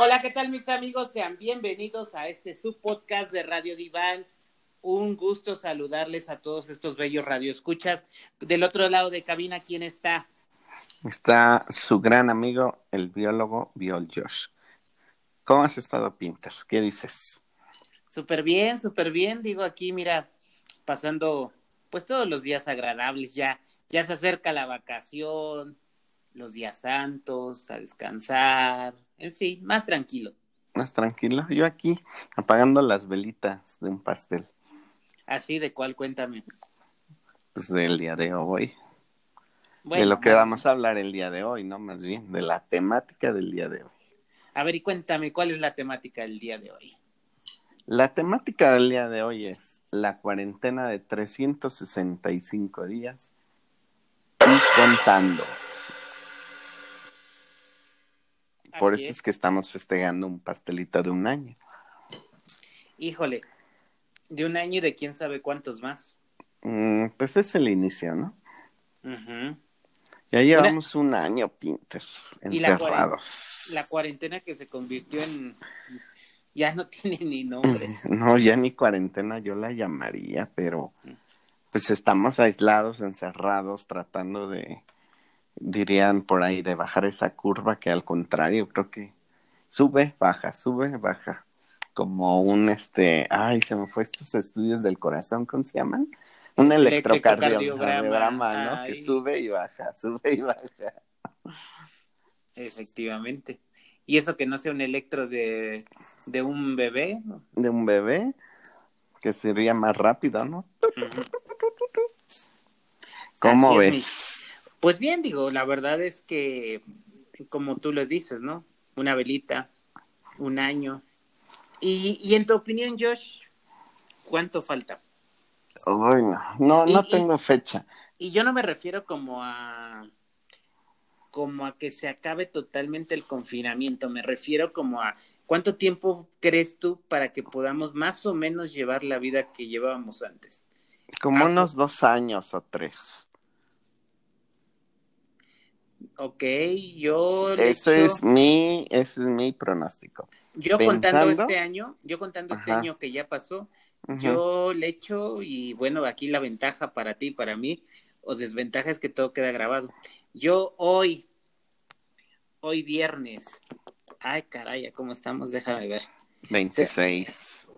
Hola, ¿qué tal mis amigos? Sean bienvenidos a este subpodcast de Radio Diván. Un gusto saludarles a todos estos bellos radioescuchas. Del otro lado de cabina, ¿quién está? Está su gran amigo, el biólogo Biol Josh. ¿Cómo has estado, Pinter? ¿Qué dices? Súper bien, súper bien. Digo aquí, mira, pasando pues todos los días agradables ya. Ya se acerca la vacación, los días santos, a descansar, en fin, más tranquilo. Más tranquilo. Yo aquí apagando las velitas de un pastel. Así, ¿de cuál? Cuéntame. Pues del día de hoy. de lo que vamos a hablar el día de hoy, ¿no? Más bien, de la temática del día de hoy. A ver, y cuéntame, ¿cuál es la temática del día de hoy? La temática del día de hoy es la cuarentena de 365 días y contando. Por eso es. que estamos festejando un pastelito de un año. Híjole, de un año y de quién sabe cuántos más. Mm, pues es el inicio, ¿no? Ya llevamos un año, Pintos, encerrados. Y la, cuarentena que se convirtió en... Ya no tiene ni nombre. No, ya ni cuarentena yo la llamaría, pero pues estamos aislados, encerrados, tratando de, dirían por ahí, de bajar esa curva que al contrario creo que sube, baja, sube, baja. Como un, este, ay, se me fue estos estudios del corazón, ¿cómo se llaman? Un electrocardiograma, ¿no? Que sube y baja, sube y baja. Efectivamente. ¿Y eso que no sea un electro de, de un bebé? De un bebé, que sería más rápido, ¿no? ¿Cómo ves? Pues bien, digo, la verdad es que, como tú lo dices, ¿no? Una velita, un año. Y, y en tu opinión, Josh, ¿cuánto falta? Bueno, no, no tengo fecha. Y yo no me refiero como a como a que se acabe totalmente el confinamiento, me refiero como a cuánto tiempo crees tú para que podamos más o menos llevar la vida que llevábamos antes. Como unos dos años o tres. Ok, yo... Eso es mi, ese es mi pronóstico. Yo contando este año, yo contando este año que ya pasó, yo le echo y bueno, aquí la ventaja para ti y para mí, o desventaja es que todo queda grabado. Yo hoy, hoy viernes, ay caray, ¿cómo estamos? Déjame ver. 26.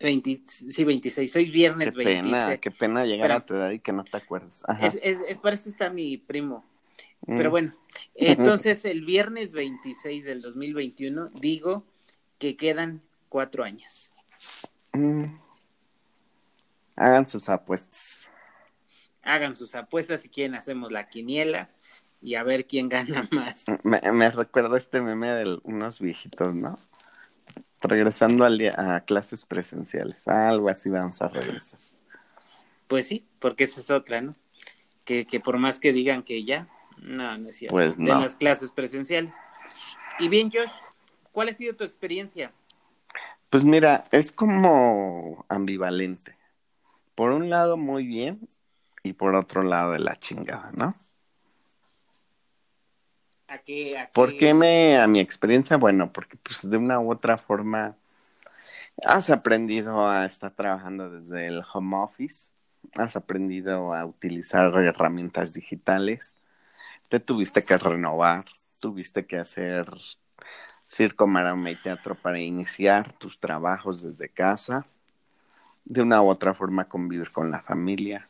20, sí, 26. Hoy viernes qué Pena, qué pena llegar a tu edad y que no te acuerdes. Es, es, es, para eso está mi primo. Pero mm. bueno, entonces el viernes 26 del 2021 digo que quedan cuatro años. Mm. Hagan sus apuestas. Hagan sus apuestas si quieren hacemos la quiniela y a ver quién gana más. Me, me recuerdo este meme de unos viejitos, ¿no? Regresando al día, a clases presenciales. Algo así vamos a regresar. Pues sí, porque esa es otra, ¿no? Que, que por más que digan que ya, no, no es cierto. Pues De las clases presenciales. Y bien, Josh, ¿cuál ha sido tu experiencia? Pues mira, es como ambivalente. Por un lado, muy bien, y por otro lado, de la chingada, ¿no? ¿A qué, a ¿Por qué me, a mi experiencia? Bueno, porque pues de una u otra forma has aprendido a estar trabajando desde el home office, has aprendido a utilizar herramientas digitales, te tuviste que renovar, tuviste que hacer circo, maroma y teatro para iniciar tus trabajos desde casa, de una u otra forma convivir con la familia,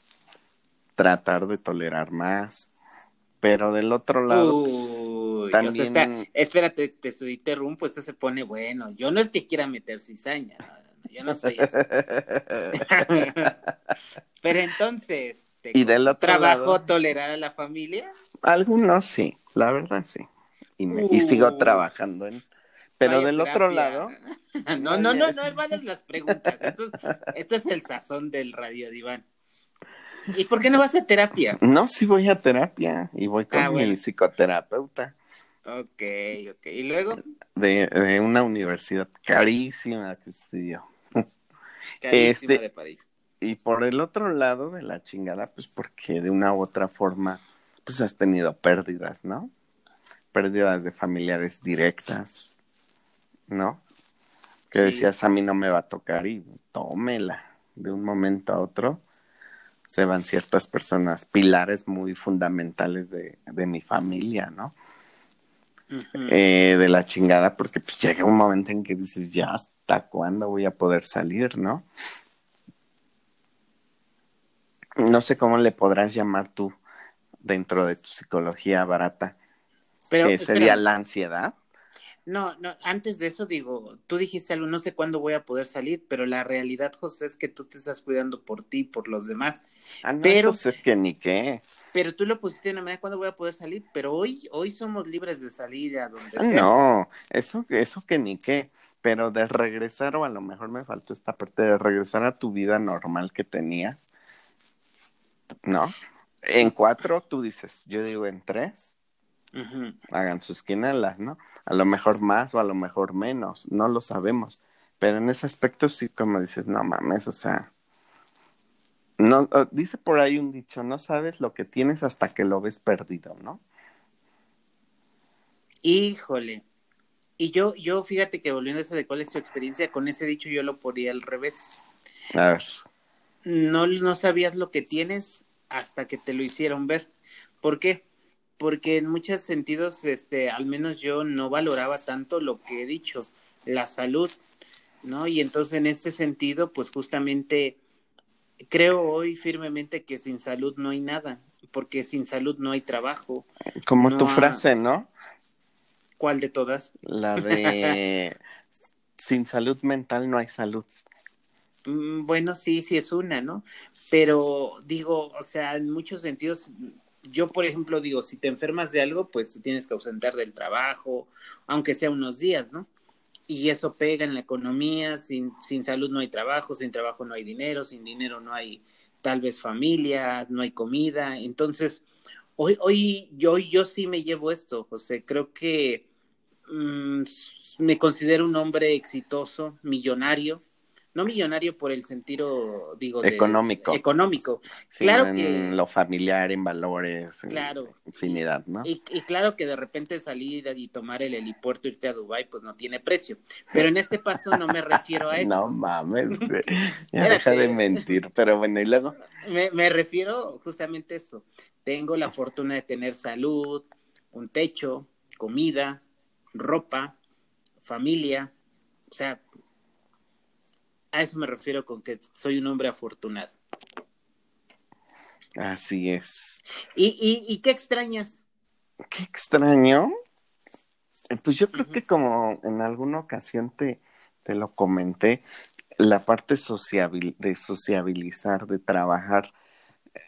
tratar de tolerar más, pero del otro lado, pues, también... espérate, te interrumpo, esto se pone bueno. Yo no es que quiera meter cizaña, yo no soy eso. pero entonces, y del otro trabajo tolerar a la familia? Algunos sí, la verdad sí. Y, y sigo trabajando en... Pero del otro lado... no, no, no, no, no las preguntas. Esto es, esto es el sazón del radio diván. ¿Y por qué no vas a terapia? No, sí voy a terapia y voy con ah, mi psicoterapeuta. Ok, ok. ¿Y luego? De, de una universidad carísima que estudió. Carísima este, de París. Y por el otro lado de la chingada, pues porque de una u otra forma, pues has tenido pérdidas, ¿no? Pérdidas de familiares directas, ¿no? Que decías, a mí no me va a tocar y tómela de un momento a otro. Se van ciertas personas, pilares muy fundamentales de, de mi familia, ¿no? Eh, de la chingada, porque pues llega un momento en que dices, ya hasta cuándo voy a poder salir, ¿no? No sé cómo le podrás llamar tú dentro de tu psicología barata. Pero, sería la ansiedad. No, no, antes de eso digo, tú dijiste algo, no sé cuándo voy a poder salir, pero la realidad, José, es que tú te estás cuidando por ti, por los demás. Ah, no, pero, eso sé que ni qué. Pero tú lo pusiste de una manera, ¿cuándo voy a poder salir? Pero hoy, hoy somos libres de salir a donde ah, sea. No, eso, eso que ni qué. Pero de regresar, o a lo mejor me faltó esta parte, de regresar a tu vida normal que tenías, ¿no? En cuatro, tú dices, yo digo en tres hagan sus quinelas, ¿no? A lo mejor más o a lo mejor menos, no lo sabemos. Pero en ese aspecto sí, como dices, no mames, o sea, no, dice por ahí un dicho, no sabes lo que tienes hasta que lo ves perdido, ¿no? Híjole. Y yo, yo fíjate que volviendo a eso de cuál es tu experiencia, con ese dicho yo lo ponía al revés. A ver. No, no sabías lo que tienes hasta que te lo hicieron ver. ¿Por qué? porque en muchos sentidos, este, al menos yo no valoraba tanto lo que he dicho, la salud, ¿no? Y entonces en ese sentido, pues justamente creo hoy firmemente que sin salud no hay nada, porque sin salud no hay trabajo. Como tu frase, ¿no? ¿Cuál de todas? La de sin salud mental no hay salud. Mm, bueno, sí, sí es una, ¿no? Pero digo, o sea, en muchos sentidos yo, por ejemplo, digo, si te enfermas de algo, pues tienes que ausentar del trabajo, aunque sea unos días, ¿no? Y eso pega en la economía, sin, sin salud no hay trabajo, sin trabajo no hay dinero, sin dinero no hay tal vez familia, no hay comida. Entonces, hoy, hoy yo, yo sí me llevo esto, José. Creo que mm, me considero un hombre exitoso, millonario, no millonario por el sentido, digo, económico. económico. claro en lo familiar, en valores, claro. infinidad, ¿no? Y, claro que de repente salir y tomar el helipuerto, irte a Dubai, pues no tiene precio. Pero en este paso no me refiero a eso. no mames, ya deja de mentir, pero bueno, y luego. Me, me refiero justamente a eso. Tengo la fortuna de tener salud, un techo, comida, ropa, familia, o sea, a eso me refiero con que soy un hombre afortunado. Así es. ¿Y, y, qué extrañas? ¿Qué extraño? Eh, pues yo creo que como en alguna ocasión te, te lo comenté, la parte de sociabilizar, de trabajar,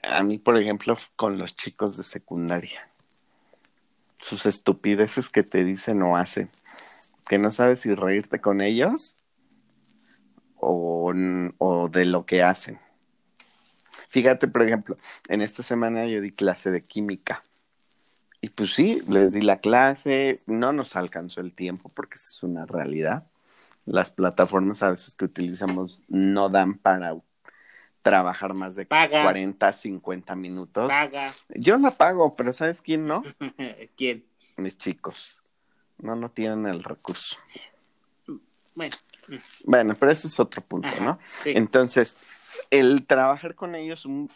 a mí, por ejemplo, con los chicos de secundaria, sus estupideces que te dicen o hacen, que no sabes si reírte con ellos o, de lo que hacen. Fíjate, por ejemplo, en esta semana yo di clase de química. Y pues sí, les di la clase, no nos alcanzó el tiempo porque es una realidad. Las plataformas a veces que utilizamos no dan para trabajar más de 40, 50 minutos. Paga. Yo la pago, pero ¿sabes quién no? ¿Quién? Mis chicos. No, no tienen el recurso. Bueno. Bueno, pero ese es otro punto, ¿no? Entonces, el trabajar con ellos un,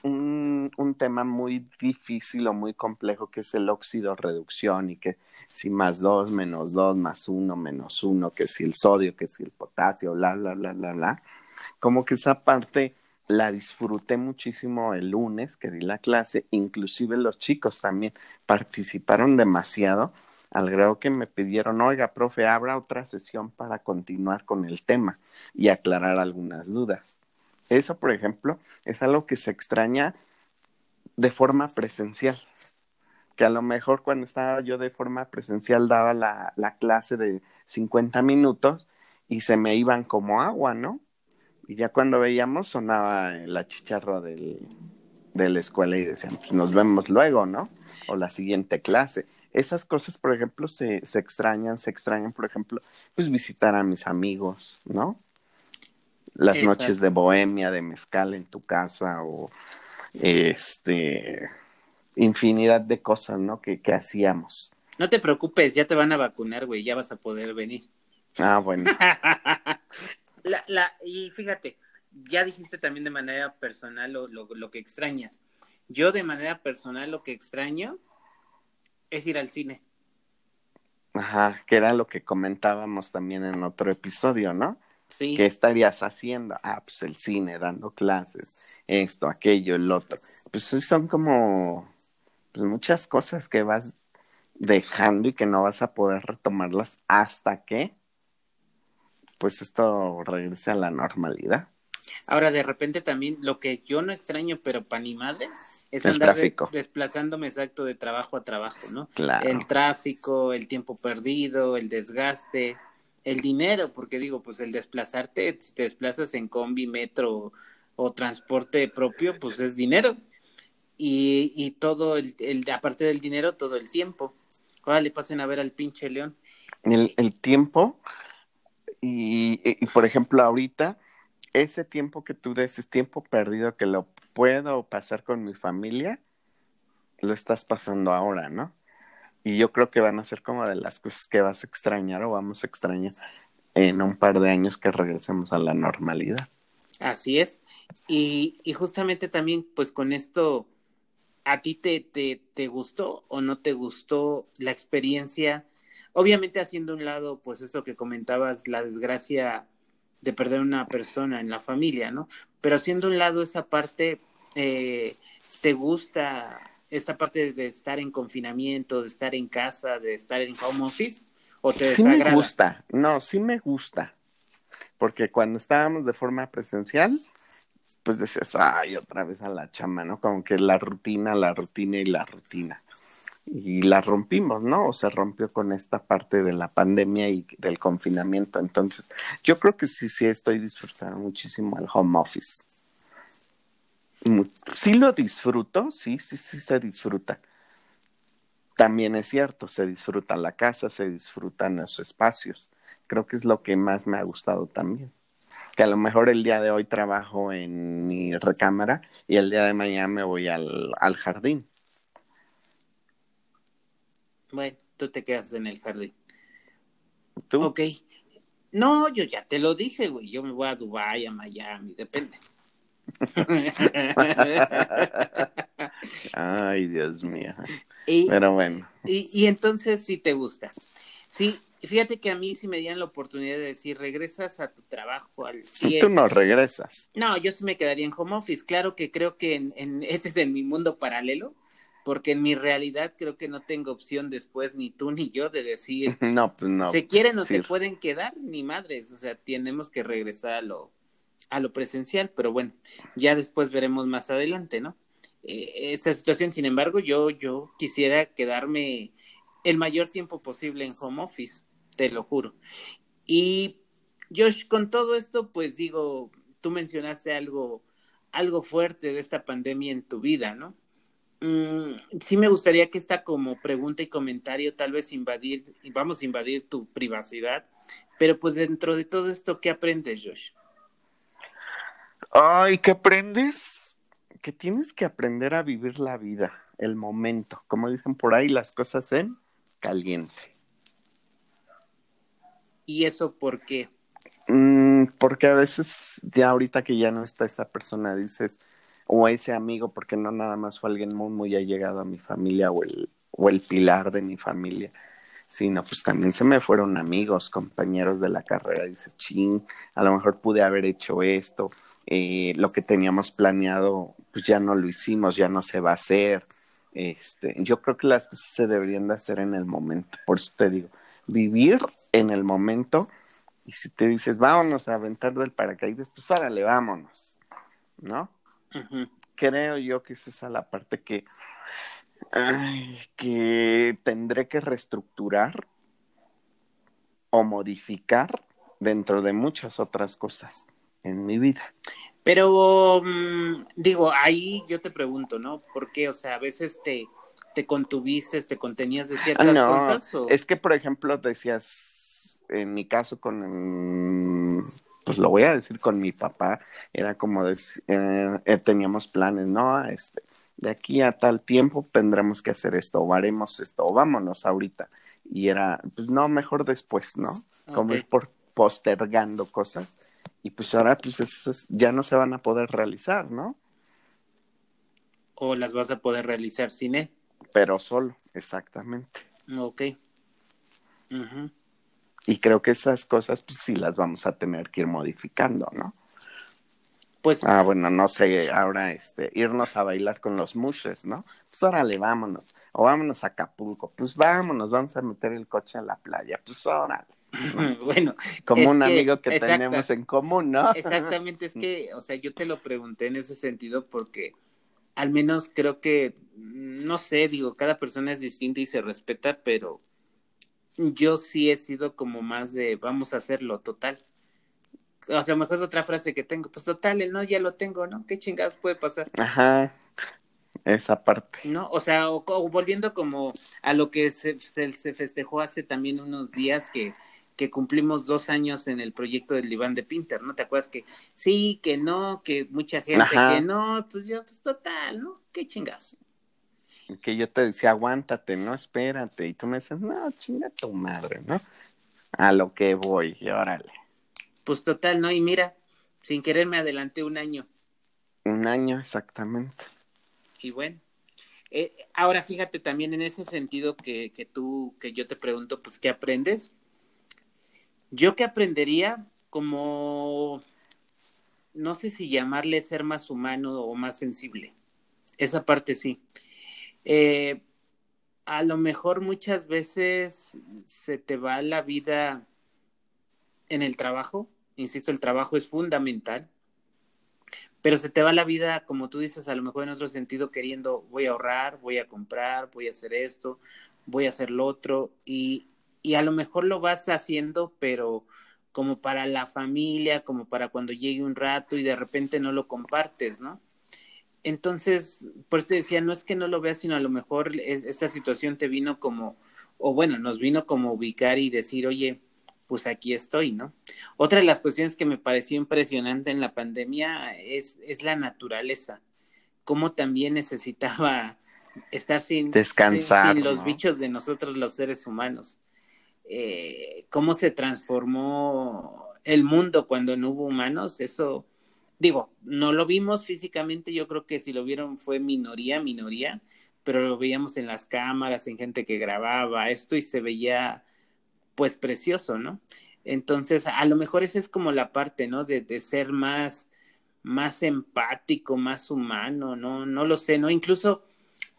un, tema muy difícil o muy complejo que es el óxido reducción y que si más dos, menos dos, más uno, menos uno, que si el sodio, que si el potasio, bla, bla, bla, bla, bla. Como que esa parte la disfruté muchísimo el lunes que di la clase, inclusive los chicos también participaron demasiado al grado que me pidieron, oiga, profe, abra otra sesión para continuar con el tema y aclarar algunas dudas. Eso, por ejemplo, es algo que se extraña de forma presencial, que a lo mejor cuando estaba yo de forma presencial daba la, la clase de 50 minutos y se me iban como agua, ¿no? Y ya cuando veíamos sonaba la chicharra del, de la escuela y decían, pues nos vemos luego, ¿no? O la siguiente clase. Esas cosas, por ejemplo, se, se extrañan, se extrañan, por ejemplo, pues visitar a mis amigos, ¿no? Las noches de bohemia, de mezcal en tu casa o este infinidad de cosas, ¿no? Que, que hacíamos. No te preocupes, ya te van a vacunar, güey, ya vas a poder venir. Ah, bueno. la, y fíjate, ya dijiste también de manera personal lo, lo, que extrañas. Yo de manera personal lo que extraño es ir al cine. Ajá, que era lo que comentábamos también en otro episodio, ¿no? Sí. ¿Qué estarías haciendo? Ah, pues el cine, dando clases, esto, aquello, el otro. Pues son como pues, muchas cosas que vas dejando y que no vas a poder retomarlas hasta que pues esto regrese a la normalidad. Ahora, de repente también lo que yo no extraño, pero para ni madre, es andar desplazándome exacto de trabajo a trabajo, ¿no? Claro. El tráfico, el tiempo perdido, el desgaste, el dinero, porque digo, pues el desplazarte, si te desplazas en combi, metro o transporte propio, pues es dinero. Y, y todo, el, el, aparte del dinero, todo el tiempo. Ahora le pasen a ver al pinche león. El, el tiempo, y, y por ejemplo, ahorita ese tiempo que tú des, tiempo perdido que lo puedo pasar con mi familia, lo estás pasando ahora, ¿no? Y yo creo que van a ser como de las cosas que vas a extrañar o vamos a extrañar en un par de años que regresemos a la normalidad. Así es. Y, y justamente también, pues con esto, ¿a ti te, te, te gustó o no te gustó la experiencia? Obviamente haciendo un lado, pues eso que comentabas, la desgracia de perder una persona en la familia, ¿no? Pero haciendo un lado esa parte, eh, ¿te gusta esta parte de estar en confinamiento, de estar en casa, de estar en home office? ¿O te sí me gusta, no, sí me gusta. Porque cuando estábamos de forma presencial, pues decías, ay, otra vez a la chama, ¿no? Como que la rutina, la rutina y la rutina y la rompimos, ¿no? O se rompió con esta parte de la pandemia y del confinamiento. Entonces, yo creo que sí, sí estoy disfrutando muchísimo el home office. Sí lo disfruto, sí, sí, sí se disfruta. También es cierto, se disfruta la casa, se disfrutan los espacios. Creo que es lo que más me ha gustado también. Que a lo mejor el día de hoy trabajo en mi recámara y el día de mañana me voy al, al jardín bueno, tú te quedas en el jardín. ¿Tú? Ok. No, yo ya te lo dije, güey. Yo me voy a Dubái, a Miami, depende. Ay, Dios mío. Pero bueno. Y, y entonces sí te gusta. Sí, fíjate que a mí sí me dieran la oportunidad de decir, regresas a tu trabajo al cielo. Tú no regresas. No, yo sí me quedaría en home office. Claro que creo que en, en ese es en mi mundo paralelo porque en mi realidad creo que no tengo opción después ni tú ni yo de decir no pues no. se quieren o se pueden quedar ni madres o sea tenemos que regresar a lo a lo presencial pero bueno ya después veremos más adelante no eh, esa situación sin embargo yo yo quisiera quedarme el mayor tiempo posible en home office te lo juro. Y Josh con todo esto pues digo tú mencionaste algo algo fuerte de esta pandemia en tu vida no Mm, sí me gustaría que esta como pregunta y comentario tal vez invadir, vamos a invadir tu privacidad, pero pues dentro de todo esto, ¿qué aprendes, Josh? Ay, ¿qué aprendes? Que tienes que aprender a vivir la vida, el momento, como dicen por ahí, las cosas en caliente. ¿Y eso por qué? Mm, porque a veces ya ahorita que ya no está esa persona, dices, o ese amigo, porque no nada más fue alguien muy, muy allegado a mi familia o el, o el pilar de mi familia, sino pues también se me fueron amigos, compañeros de la carrera. Dices, ching, a lo mejor pude haber hecho esto, eh, lo que teníamos planeado, pues ya no lo hicimos, ya no se va a hacer. Este, yo creo que las cosas se deberían de hacer en el momento, por eso te digo, vivir en el momento y si te dices, vámonos a aventar del paracaídas, pues árale, vámonos, ¿no? Creo yo que esa es la parte que, que tendré que reestructurar o modificar dentro de muchas otras cosas en mi vida. Pero mm, digo, ahí yo te pregunto, ¿no? ¿Por qué? O sea, a veces te, te contuviste, te contenías de ciertas cosas. Es que, por ejemplo, decías, en mi caso con pues lo voy a decir con mi papá, era como eh, eh, teníamos planes, ¿no? Este, de aquí a tal tiempo tendremos que hacer esto, o haremos esto, o vámonos ahorita. y era, pues no, mejor después, ¿no? Como ir por, postergando cosas y pues ahora pues ya no se van a poder realizar, ¿no? O las vas a poder realizar sin él. Pero solo, exactamente. Ok. Y creo que esas cosas pues sí las vamos a tener que ir modificando, ¿no? Pues, ah, bueno, no sé, ahora este, irnos a bailar con los mushes, ¿no? Pues órale, vámonos. O vámonos a Acapulco. Pues vámonos, vamos a meter el coche a la playa. Pues órale. bueno, como un amigo que tenemos en común, ¿no? Exactamente, es que, o sea, yo te lo pregunté en ese sentido porque al menos creo que, no sé, digo, cada persona es distinta y se respeta, pero yo sí he sido como más de vamos a hacerlo total o sea, mejor es otra frase que tengo, pues total, el no ya lo tengo, ¿no? ¿Qué chingados puede pasar? Ajá, esa parte. No, o sea, o, volviendo como a lo que se, se, festejó hace también unos días que, que cumplimos dos años en el proyecto del diván de Pinter, ¿no? ¿Te acuerdas que sí, que no, que mucha gente que no, pues yo, pues total, ¿no? ¿Qué chingados? Que yo te decía, aguántate, no, espérate, y tú me dices, no, chinga tu madre, ¿no? A lo que voy, y órale. Pues total, ¿no? Y mira, sin querer me adelanté un año. Un año, exactamente. Y bueno, eh, ahora fíjate también en ese sentido que, que tú, que yo te pregunto, pues, ¿qué aprendes? Yo que aprendería como, no sé si llamarle ser más humano o más sensible. Esa parte sí. Eh, a lo mejor muchas veces se te va la vida en el trabajo, insisto, el trabajo es fundamental, pero se te va la vida, como tú dices, a lo mejor en otro sentido, queriendo, voy a ahorrar, voy a comprar, voy a hacer esto, voy a hacer lo otro, y, y a lo mejor lo vas haciendo, pero como para la familia, como para cuando llegue un rato y de repente no lo compartes, ¿no? Entonces, por eso decía, no es que no lo veas, sino a lo mejor esta situación te vino como, o bueno, nos vino como ubicar y decir, oye, pues aquí estoy, ¿no? Otra de las cuestiones que me pareció impresionante en la pandemia es, es la naturaleza, cómo también necesitaba estar sin, Descansar, sin, los bichos de nosotros los seres humanos. Eh, cómo se transformó el mundo cuando no hubo humanos, eso, digo, no lo vimos físicamente, yo creo que si lo vieron fue minoría, minoría, pero lo veíamos en las cámaras, en gente que grababa esto y se veía pues precioso, ¿no? Entonces, a lo mejor esa es como la parte, ¿no? De, de ser más, más empático, más humano, ¿no? No lo sé, ¿no? Incluso,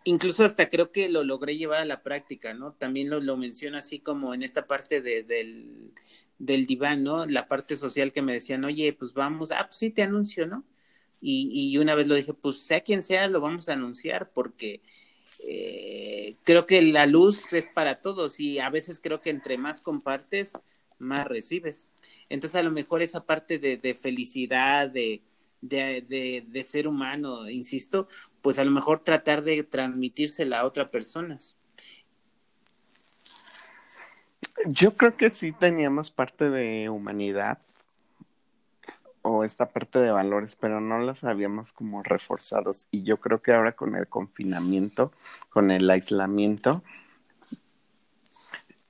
incluso hasta creo que lo logré llevar a la práctica, ¿no? También lo, lo menciono así como en esta parte de, del, del diván, ¿no? La parte social que me decían, oye, pues vamos, ah, pues sí, te anuncio, ¿no? Y, y una vez lo dije, pues sea quien sea, lo vamos a anunciar porque eh, creo que la luz es para todos y a veces creo que entre más compartes, más recibes. Entonces a lo mejor esa parte de, felicidad, de, de, ser humano, insisto, pues a lo mejor tratar de transmitírsela a otras personas. Yo creo que sí teníamos parte de humanidad o esta parte de valores, pero no los habíamos como reforzados. Y yo creo que ahora con el confinamiento, con el aislamiento,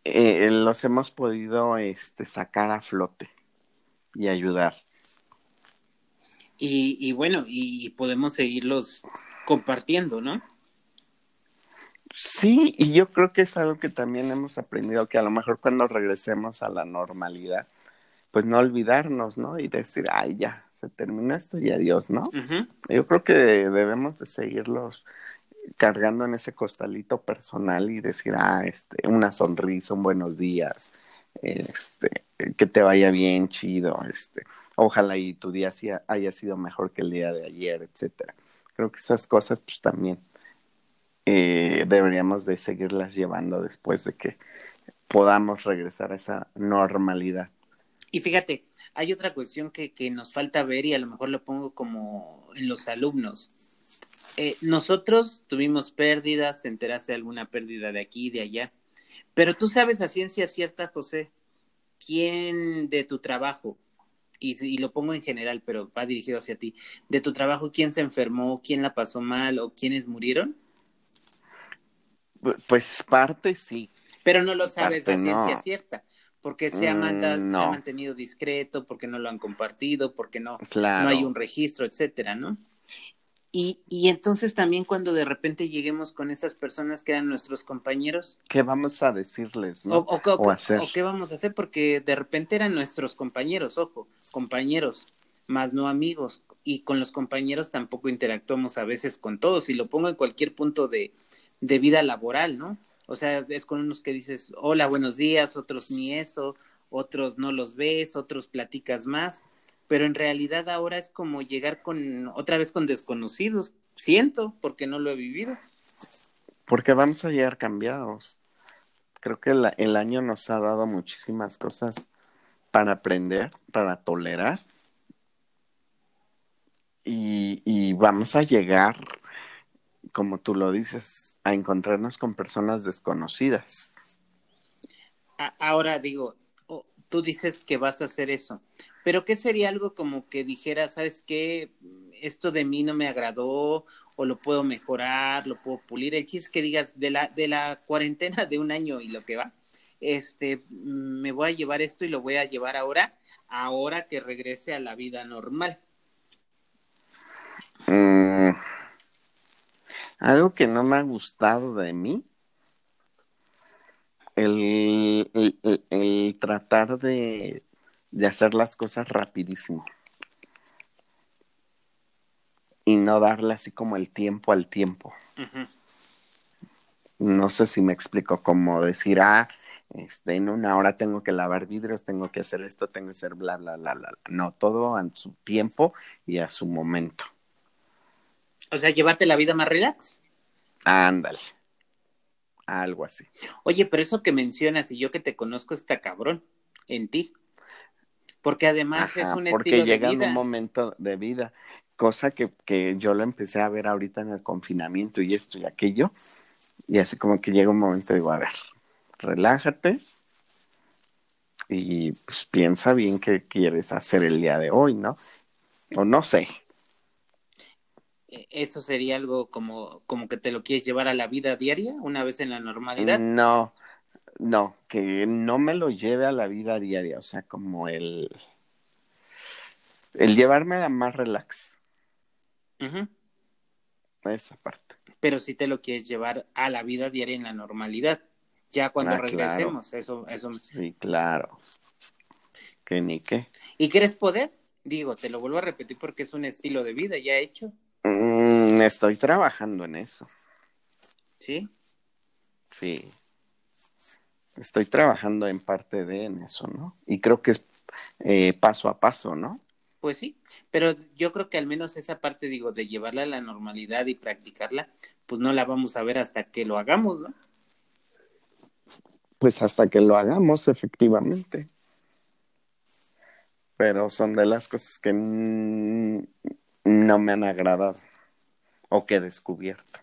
eh, los hemos podido este, sacar a flote y ayudar. Y, y bueno, y podemos seguirlos compartiendo, ¿no? Sí, y yo creo que es algo que también hemos aprendido, que a lo mejor cuando regresemos a la normalidad, pues no olvidarnos, ¿no? Y decir, ay, ya, se terminó esto y adiós, ¿no? Yo creo que debemos de seguirlos cargando en ese costalito personal y decir, ah, este, una sonrisa, un buenos días, este, que te vaya bien, chido, este, ojalá y tu día haya sido mejor que el día de ayer, etcétera. Creo que esas cosas, pues también eh, deberíamos de seguirlas llevando después de que podamos regresar a esa normalidad. Y fíjate, hay otra cuestión que, que nos falta ver y a lo mejor lo pongo como en los alumnos. Eh, nosotros tuvimos pérdidas, te enteraste de alguna pérdida de aquí, de allá, pero tú sabes a ciencia cierta, José, quién de tu trabajo, y, y, lo pongo en general, pero va dirigido hacia ti, de tu trabajo, quién se enfermó, quién la pasó mal o quiénes murieron? Pues parte sí. Pero no lo sabes de ciencia cierta, porque se ha, mm, se ha, mantenido discreto, porque no lo han compartido, porque no, no hay un registro, etcétera, ¿no? Y, y entonces también cuando de repente lleguemos con esas personas que eran nuestros compañeros. ¿Qué vamos a decirles? ¿no? O, qué vamos a hacer, porque de repente eran nuestros compañeros, ojo, compañeros, más no amigos. Y con los compañeros tampoco interactuamos a veces con todos. Y lo pongo en cualquier punto de, de vida laboral, ¿no? O sea, es con unos que dices, hola, buenos días, otros ni eso, otros no los ves, otros platicas más pero en realidad ahora es como llegar con otra vez con desconocidos, siento, porque no lo he vivido. Porque vamos a llegar cambiados. Creo que el año nos ha dado muchísimas cosas para aprender, para tolerar. Y, y vamos a llegar, como tú lo dices, a encontrarnos con personas desconocidas. Ahora digo, tú dices que vas a hacer eso, pero ¿qué sería algo como que dijera, sabes qué, esto de mí no me agradó o lo puedo mejorar, lo puedo pulir? El chiste es que digas de la, de la cuarentena de un año y lo que va, este, me voy a llevar esto y lo voy a llevar ahora, ahora que regrese a la vida normal. Mm, algo que no me ha gustado de mí el, el, tratar de, de, hacer las cosas rapidísimo y no darle así como el tiempo al tiempo. No sé si me explico, como decir, ah, este, en una hora tengo que lavar vidrios, tengo que hacer esto, tengo que hacer bla, bla, bla, bla. No, todo a su tiempo y a su momento. O sea, llevarte la vida más relax. Ándale. Algo así. Oye, pero eso que mencionas y yo que te conozco está cabrón en ti. Porque además es un porque estilo llega de vida. un momento de vida, cosa que, que yo lo empecé a ver ahorita en el confinamiento y esto y aquello. Y así como que llega un momento, digo, a ver, relájate y pues piensa bien qué quieres hacer el día de hoy, ¿no? O no sé, eso sería algo como, como que te lo quieres llevar a la vida diaria una vez en la normalidad. No, no, que no me lo lleve a la vida diaria, o sea, como el, el llevarme a más relax. Esa parte. Pero si te lo quieres llevar a la vida diaria en la normalidad, ya cuando ah, regresemos, eso, eso. Sí, claro. Que ni qué. ¿Y quieres poder? Digo, te lo vuelvo a repetir porque es un estilo de vida ya hecho. Mm, estoy trabajando en eso. ¿Sí? Sí. Estoy trabajando en parte de en eso, ¿no? Y creo que es eh, paso a paso, ¿no? Pues sí, pero yo creo que al menos esa parte, digo, de llevarla a la normalidad y practicarla, pues no la vamos a ver hasta que lo hagamos, ¿no? Pues hasta que lo hagamos, efectivamente. Pero son de las cosas que no me han agradado o que he descubierto.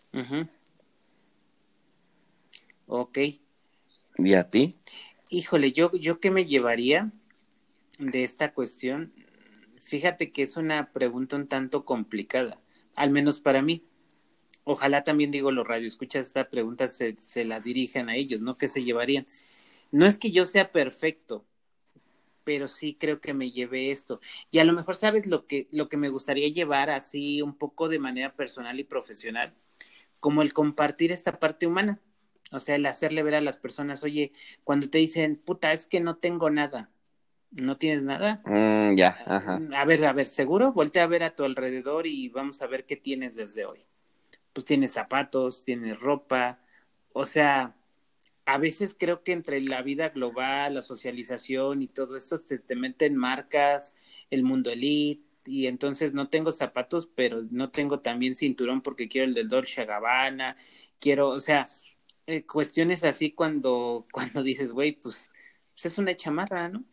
Ok. ¿Y a ti? Híjole, yo, yo qué me llevaría de esta cuestión. Fíjate que es una pregunta un tanto complicada, al menos para mí. Ojalá también digo los radioescuchas esta pregunta se, se la dirigen a ellos, ¿no? ¿Qué se llevarían? No es que yo sea perfecto, pero sí creo que me llevé esto. Y a lo mejor sabes lo que, lo que me gustaría llevar así un poco de manera personal y profesional, como el compartir esta parte humana. O sea, el hacerle ver a las personas, oye, cuando te dicen, puta, es que no tengo nada, ¿no tienes nada? Mm, ya, ajá. A ver, a ver, seguro, voltea a ver a tu alrededor y vamos a ver qué tienes desde hoy. Pues tienes zapatos, tienes ropa, o sea, a veces creo que entre la vida global, la socialización y todo esto te, te meten marcas, el mundo elite, y entonces no tengo zapatos, pero no tengo también cinturón porque quiero el del Dolce Gabbana, quiero, o sea, eh, cuestiones así cuando, cuando dices, güey, pues, pues, es una chamarra, ¿no?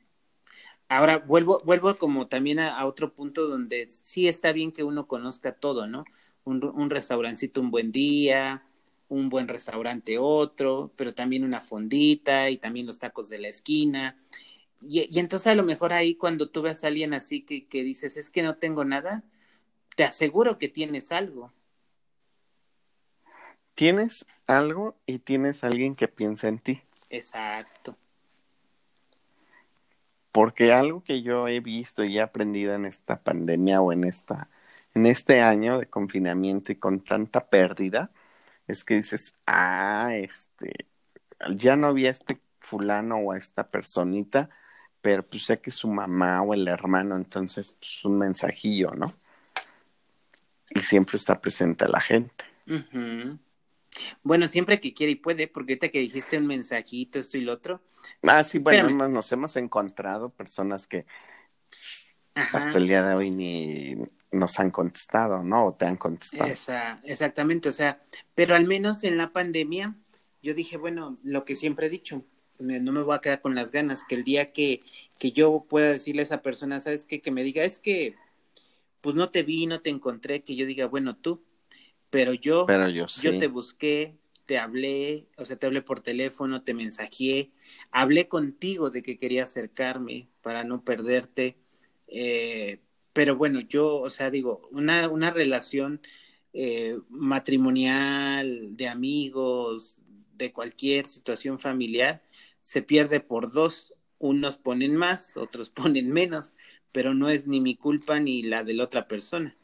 Ahora vuelvo, vuelvo como también a, otro punto donde sí está bien que uno conozca todo, ¿no? Un, un restaurancito un buen día, un buen restaurante otro, pero también una fondita y también los tacos de la esquina. Y, entonces a lo mejor ahí cuando tú ves a alguien así que, que dices, es que no tengo nada, te aseguro que tienes algo. Tienes algo y tienes alguien que piensa en ti. Exacto. Porque algo que yo he visto y he aprendido en esta pandemia o en esta en este año de confinamiento y con tanta pérdida es que dices, ah, este, ya no vi a este fulano o a esta personita, pero pues sé que su mamá o el hermano, entonces pues un mensajillo, ¿no? Y siempre está presente la gente. Bueno, siempre que quiere y puede, porque ahorita que dijiste un mensajito, esto y lo otro. Ah, sí, bueno, nos hemos encontrado personas que hasta el día de hoy ni nos han contestado, ¿no? O te han contestado. exactamente, o sea, pero al menos en la pandemia, yo dije, bueno, lo que siempre he dicho, no me voy a quedar con las ganas, que el día que, que yo pueda decirle a esa persona, ¿sabes qué? Que me diga, es que, pues no te vi, no te encontré, que yo diga, bueno, tú, pero yo, pero yo, yo te busqué, te hablé, o sea, te hablé por teléfono, te mensajé, hablé contigo de que quería acercarme para no perderte, eh, pero bueno, yo, o sea, digo, una, una relación eh, matrimonial, de amigos, de cualquier situación familiar, se pierde por dos. Unos ponen más, otros ponen menos, pero no es ni mi culpa ni la de la otra persona.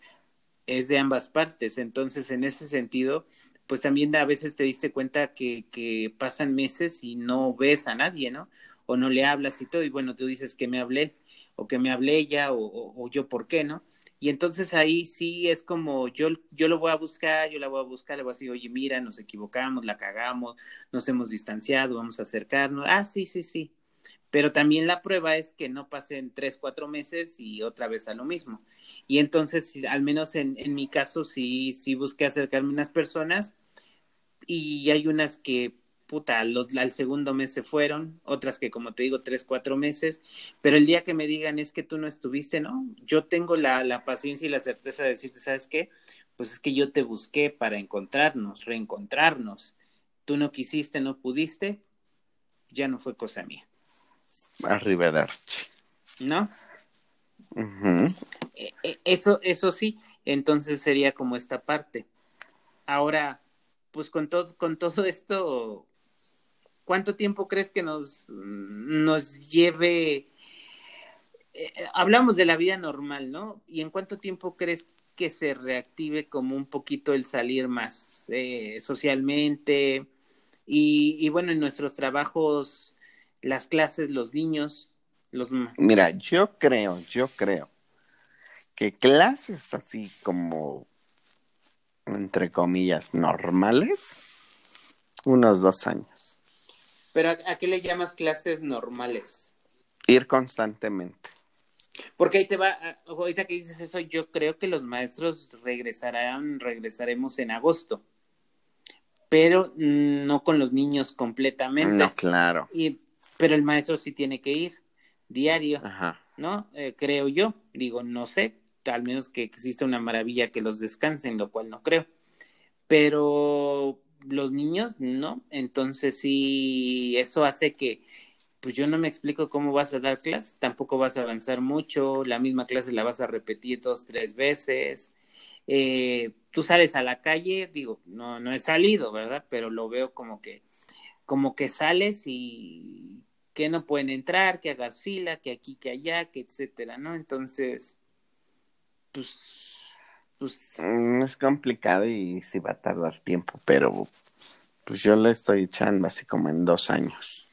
Es de ambas partes. Entonces, en ese sentido, pues también a veces te diste cuenta que, que pasan meses y no ves a nadie, ¿no? O no le hablas y todo, y bueno, tú dices que me hablé, o que me hable ella o, yo por qué, ¿no? Y entonces ahí sí es como yo, yo lo voy a buscar, yo la voy a buscar, le voy a decir, oye, mira, nos equivocamos, la cagamos, nos hemos distanciado, vamos a acercarnos. Ah, sí, sí, sí. Pero también la prueba es que no pasen tres, cuatro meses y otra vez a lo mismo. Y entonces, al menos en, en mi caso, sí, sí busqué acercarme a unas personas y hay unas que puta, los, al segundo mes se fueron, otras que como te digo, tres, cuatro meses, pero el día que me digan es que tú no estuviste, ¿no? Yo tengo la, la paciencia y la certeza de decirte, ¿sabes qué? Pues es que yo te busqué para encontrarnos, reencontrarnos. Tú no quisiste, no pudiste, ya no fue cosa mía. Arrivederci. ¿No? E, e, eso, eso sí, entonces sería como esta parte. Ahora, pues con todo, con todo esto, ¿cuánto tiempo crees que nos, nos lleve? Eh, hablamos de la vida normal, ¿no? ¿Y en cuánto tiempo crees que se reactive como un poquito el salir más eh, socialmente? Y, y, bueno, en nuestros trabajos, las clases, los niños, los... Mira, yo creo, yo creo que clases así como, entre comillas, normales, unos dos años. Pero ¿a, qué le llamas clases normales? Ir constantemente. Porque ahí te va, ahorita que dices eso, yo creo que los maestros regresarán, regresaremos en agosto, pero no con los niños completamente. No, claro. Y, pero el maestro sí tiene que ir diario, Ajá. ¿no? Eh, creo yo, digo, no sé, al menos que exista una maravilla que los descansen, lo cual no creo. Pero los niños no, entonces sí, eso hace que pues yo no me explico cómo vas a dar clase, tampoco vas a avanzar mucho, la misma clase la vas a repetir dos, tres veces. Eh, tú sales a la calle, digo, no, no he salido, ¿verdad? Pero lo veo como que, como que sales y que no pueden entrar, que hagas fila, que aquí, que allá, que etcétera, ¿no? Entonces, pues pues, mm, es complicado y sí va a tardar tiempo, pero pues yo le estoy echando así como en dos años.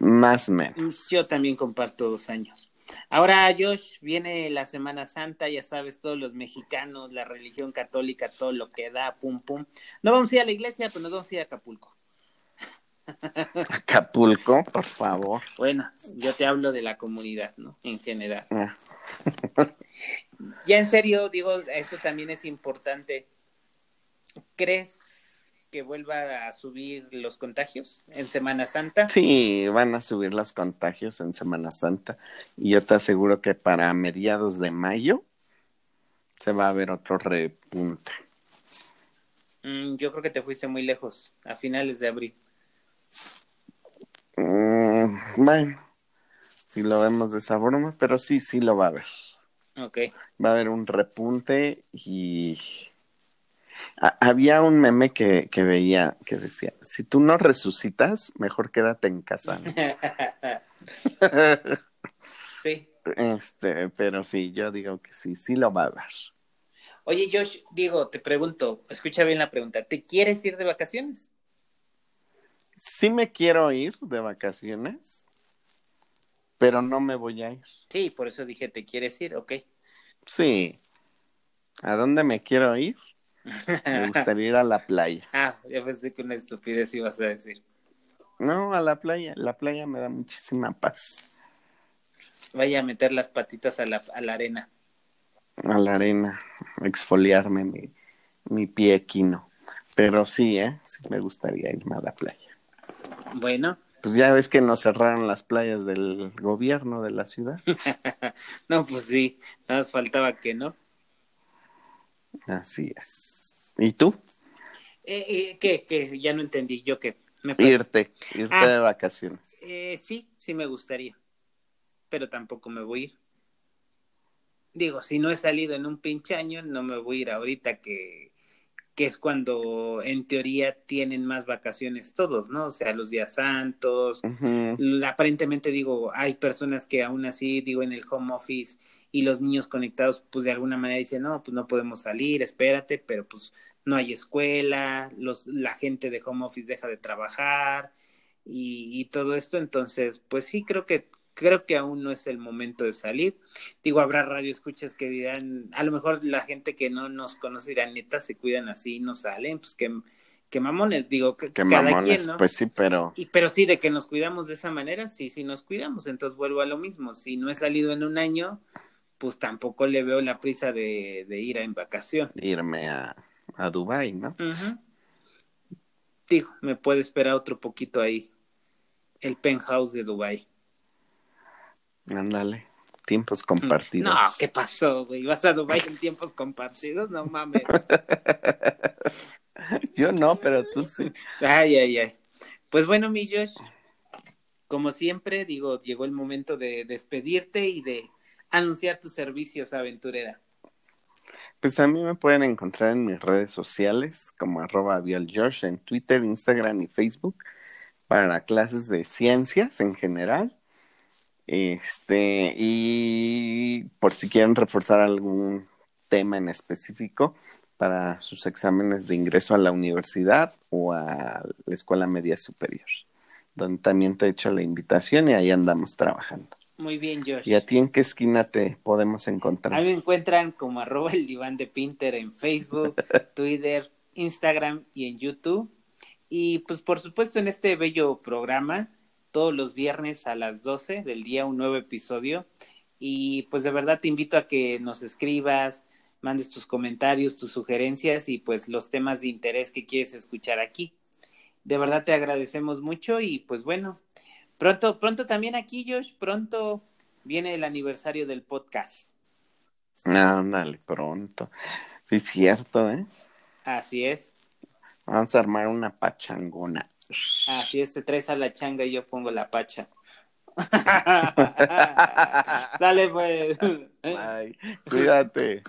Más o menos. Yo también comparto dos años. Ahora, Josh, viene la Semana Santa, ya sabes, todos los mexicanos, la religión católica, todo lo que da, pum, pum. No vamos a ir a la iglesia, pero nos vamos a ir a Acapulco. Acapulco, por favor. Bueno, yo te hablo de la comunidad, ¿no? En general. Ah. ya en serio, digo, esto también es importante. ¿Crees que vuelva a subir los contagios en Semana Santa? Sí, van a subir los contagios en Semana Santa. Y yo te aseguro que para mediados de mayo se va a ver otro repunte. Mm, yo creo que te fuiste muy lejos, a finales de abril. Mm, bueno, si lo vemos de esa forma, pero sí, sí lo va a ver. Ok. Va a haber un repunte y había un meme que, que, veía que decía, si tú no resucitas, mejor quédate en casa. sí. Este, pero sí, yo digo que sí, sí lo va a dar. Oye, Josh, digo, te pregunto, escucha bien la pregunta, ¿te quieres ir de vacaciones? Sí me quiero ir de vacaciones, pero no me voy a ir. Sí, por eso dije, ¿te quieres ir? Ok. Sí. ¿A dónde me quiero ir? Me gustaría ir a la playa. Ah, ya pensé que una estupidez ibas a decir. No, a la playa. La playa me da muchísima paz. Vaya a meter las patitas a la, a la arena. A la arena, exfoliarme mi, mi pie equino. Pero sí, ¿eh? Sí me gustaría irme a la playa. Bueno. Pues ya ves que nos cerraron las playas del gobierno de la ciudad. no, pues sí, nada más faltaba que no. Así es. ¿Y tú? Eh, eh, ¿Qué? ¿Qué? Ya no entendí. ¿Yo qué? ¿Me irte, irte ah, de vacaciones. Eh, sí, sí me gustaría. Pero tampoco me voy a ir. Digo, si no he salido en un pinche año, no me voy a ir ahorita que que es cuando en teoría tienen más vacaciones todos, ¿no? O sea, los días santos. Aparentemente digo, hay personas que aún así, digo, en el home office y los niños conectados, pues de alguna manera dicen, no, pues no podemos salir, espérate, pero pues no hay escuela, los, la gente de home office deja de trabajar y, y todo esto. Entonces, pues sí, creo que creo que aún no es el momento de salir. Digo, habrá radio escuchas que dirán, a lo mejor la gente que no nos conoce dirá, neta, se cuidan así y no salen, pues que, que mamones, digo, que, cada quien, ¿no? Pues sí, pero... Y, pero sí, de que nos cuidamos de esa manera, sí, sí nos cuidamos, entonces vuelvo a lo mismo, si no he salido en un año, pues tampoco le veo la prisa de, ir a en vacación. Irme a, a Dubai, ¿no? Digo, me puede esperar otro poquito ahí, el penthouse de Dubai. Ándale, tiempos compartidos. No, ¿qué pasó, güey? ¿Vas a Dubai en tiempos compartidos? No mames. Yo no, pero tú sí. Ay, ay, ay. Pues bueno, mi Josh, como siempre, digo, llegó el momento de despedirte y de anunciar tus servicios, aventurera. Pues a mí me pueden encontrar en mis redes sociales como arroba George en Twitter, Instagram y Facebook para clases de ciencias en general este, y por si quieren reforzar algún tema en específico para sus exámenes de ingreso a la universidad o a la escuela media superior, donde también te he hecho la invitación y ahí andamos trabajando. Muy bien, Josh. ¿Y a ti en qué esquina te podemos encontrar? A me encuentran como arroba el diván de Pinter en Facebook, Twitter, Instagram y en YouTube. Y pues por supuesto en este bello programa todos los viernes a las 12 del día un nuevo episodio. Y pues de verdad te invito a que nos escribas, mandes tus comentarios, tus sugerencias y pues los temas de interés que quieres escuchar aquí. De verdad te agradecemos mucho y pues bueno, pronto, pronto también aquí, Josh, pronto viene el aniversario del podcast. Ándale, pronto. Sí, cierto, ¿eh? Así es. Vamos a armar una pachangona. Así es, te traes a la changa y yo pongo la pacha. Sale pues. Ay, cuídate.